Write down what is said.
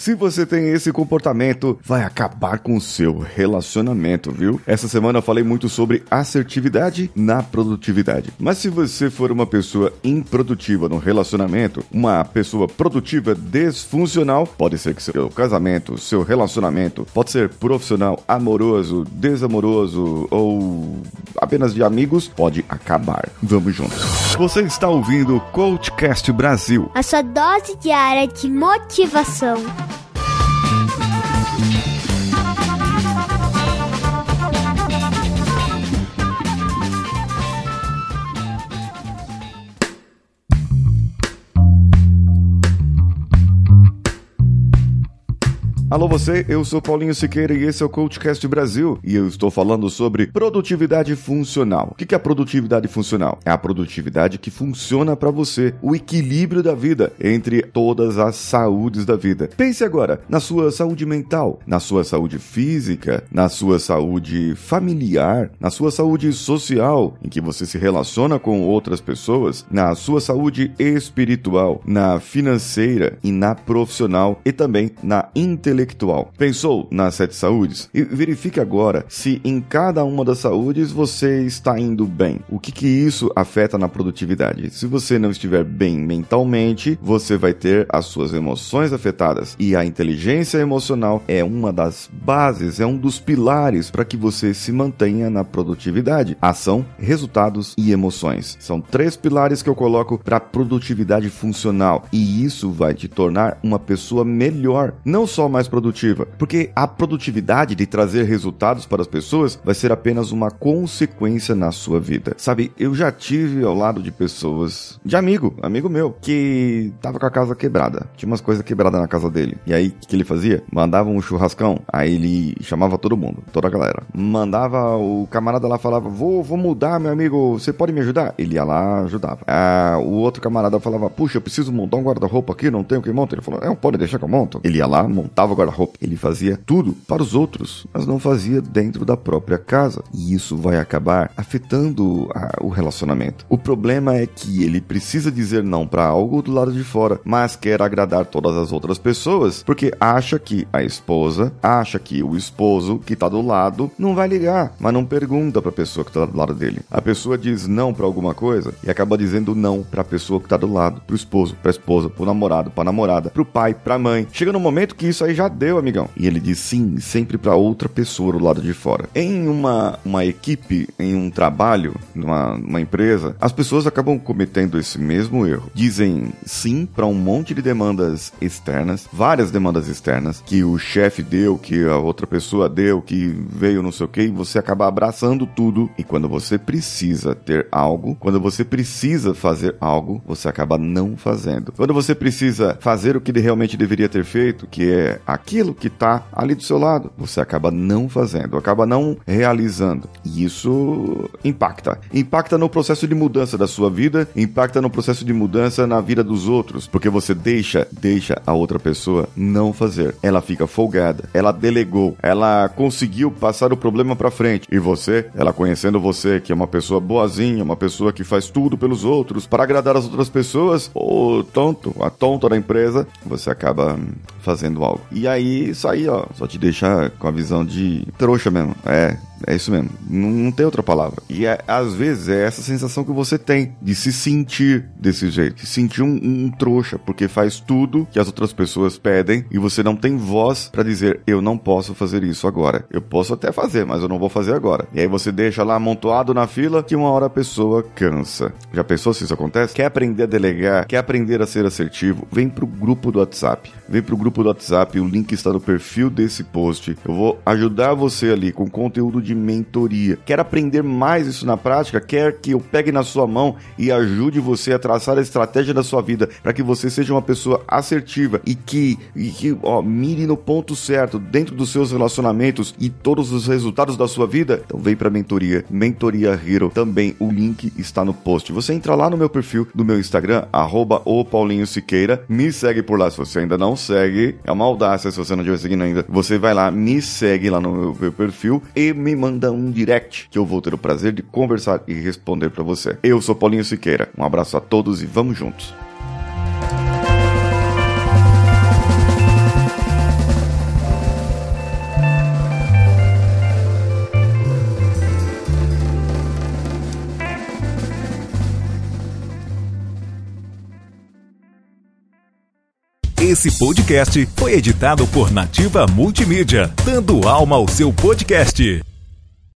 Se você tem esse comportamento, vai acabar com o seu relacionamento, viu? Essa semana eu falei muito sobre assertividade na produtividade. Mas se você for uma pessoa improdutiva no relacionamento, uma pessoa produtiva desfuncional, pode ser que seu casamento, seu relacionamento, pode ser profissional, amoroso, desamoroso ou apenas de amigos, pode acabar. Vamos juntos. Você está ouvindo o Coachcast Brasil. A sua dose diária de motivação. Alô você, eu sou Paulinho Siqueira e esse é o Coachcast Brasil e eu estou falando sobre produtividade funcional. O que é a produtividade funcional? É a produtividade que funciona para você, o equilíbrio da vida entre todas as saúdes da vida. Pense agora na sua saúde mental, na sua saúde física, na sua saúde familiar, na sua saúde social, em que você se relaciona com outras pessoas, na sua saúde espiritual, na financeira e na profissional e também na intelectual intelectual. Pensou nas sete saúdes? E verifique agora se em cada uma das saúdes você está indo bem. O que que isso afeta na produtividade? Se você não estiver bem mentalmente, você vai ter as suas emoções afetadas. E a inteligência emocional é uma das bases, é um dos pilares para que você se mantenha na produtividade. Ação, resultados e emoções. São três pilares que eu coloco para produtividade funcional. E isso vai te tornar uma pessoa melhor, não só mais produtiva, porque a produtividade de trazer resultados para as pessoas vai ser apenas uma consequência na sua vida. Sabe, eu já tive ao lado de pessoas, de amigo, amigo meu, que tava com a casa quebrada. Tinha umas coisas quebradas na casa dele. E aí, o que ele fazia? Mandava um churrascão, aí ele chamava todo mundo, toda a galera. Mandava o camarada lá, falava: Vou, vou mudar, meu amigo, você pode me ajudar? Ele ia lá, ajudava. Ah, o outro camarada falava: Puxa, eu preciso montar um guarda-roupa aqui, não tenho que montar. Ele falou: É, pode deixar que eu monto. Ele ia lá, montava o guarda-roupa. Ele fazia tudo para os outros, mas não fazia dentro da própria casa. E isso vai acabar afetando a, o relacionamento. O problema é que ele precisa dizer não para algo do lado de fora, mas quer agradar todas as outras pessoas porque acha que a esposa, acha que o esposo que tá do lado não vai ligar, mas não pergunta para a pessoa que tá do lado dele. A pessoa diz não para alguma coisa e acaba dizendo não para a pessoa que tá do lado, pro esposo, pra esposa, pro namorado, pra namorada, pro pai, pra mãe. Chega no momento que isso aí já deu, amigão. E ele diz sim, sempre para outra pessoa do lado de fora. Em uma, uma equipe, em um trabalho, numa, numa empresa, as pessoas acabam cometendo esse mesmo erro. Dizem sim para um monte de demandas externas, várias demandas externas, que o chefe deu, que a outra pessoa deu, que veio não sei o que, e você acaba abraçando tudo. E quando você precisa ter algo, quando você precisa fazer algo, você acaba não fazendo. Quando você precisa fazer o que realmente deveria ter feito, que é aquilo que está ali do seu lado, você acaba não fazendo, acaba não realizando. E isso impacta. Impacta no processo de mudança da sua vida, impacta no processo de mudança na vida dos outros, porque você deixa, deixa a outra pessoa não fazer. Ela fica folgada, ela delegou, ela conseguiu passar o problema para frente. E você, ela conhecendo você, que é uma pessoa boazinha, uma pessoa que faz tudo pelos outros para agradar as outras pessoas, o tonto, a tonta da empresa, você acaba fazendo algo. E aí, isso aí, ó, só te deixa com a visão de trouxa mesmo. É, é isso mesmo. Não, não tem outra palavra. E é, às vezes é essa sensação que você tem de se sentir desse jeito. Se sentir um, um trouxa, porque faz tudo que as outras pessoas pedem e você não tem voz para dizer eu não posso fazer isso agora. Eu posso até fazer, mas eu não vou fazer agora. E aí você deixa lá amontoado na fila que uma hora a pessoa cansa. Já pensou se isso acontece? Quer aprender a delegar? Quer aprender a ser assertivo? Vem pro grupo do WhatsApp. Vem pro grupo do WhatsApp, o link está no perfil desse post. Eu vou ajudar você ali com conteúdo de de mentoria. Quer aprender mais isso na prática? Quer que eu pegue na sua mão e ajude você a traçar a estratégia da sua vida para que você seja uma pessoa assertiva e que, e que ó, mire no ponto certo dentro dos seus relacionamentos e todos os resultados da sua vida? Então vem para mentoria, Mentoria Hero. Também o link está no post. Você entra lá no meu perfil do meu Instagram, arroba o Paulinho Siqueira, me segue por lá se você ainda não segue. É uma audácia se você não estiver seguindo ainda. Você vai lá, me segue lá no meu perfil e me manda um direct que eu vou ter o prazer de conversar e responder para você. Eu sou Paulinho Siqueira. Um abraço a todos e vamos juntos. Esse podcast foi editado por Nativa Multimídia, dando alma ao seu podcast.